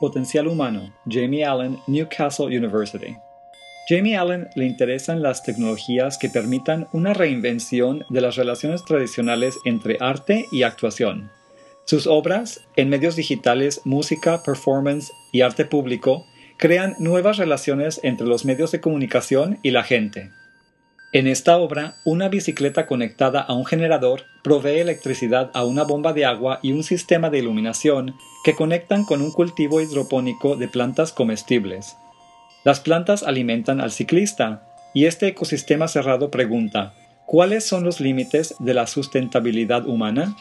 Potencial humano, Jamie Allen, Newcastle University. Jamie Allen le interesan las tecnologías que permitan una reinvención de las relaciones tradicionales entre arte y actuación. Sus obras, en medios digitales, música, performance y arte público, crean nuevas relaciones entre los medios de comunicación y la gente. En esta obra, una bicicleta conectada a un generador provee electricidad a una bomba de agua y un sistema de iluminación que conectan con un cultivo hidropónico de plantas comestibles. Las plantas alimentan al ciclista, y este ecosistema cerrado pregunta, ¿cuáles son los límites de la sustentabilidad humana?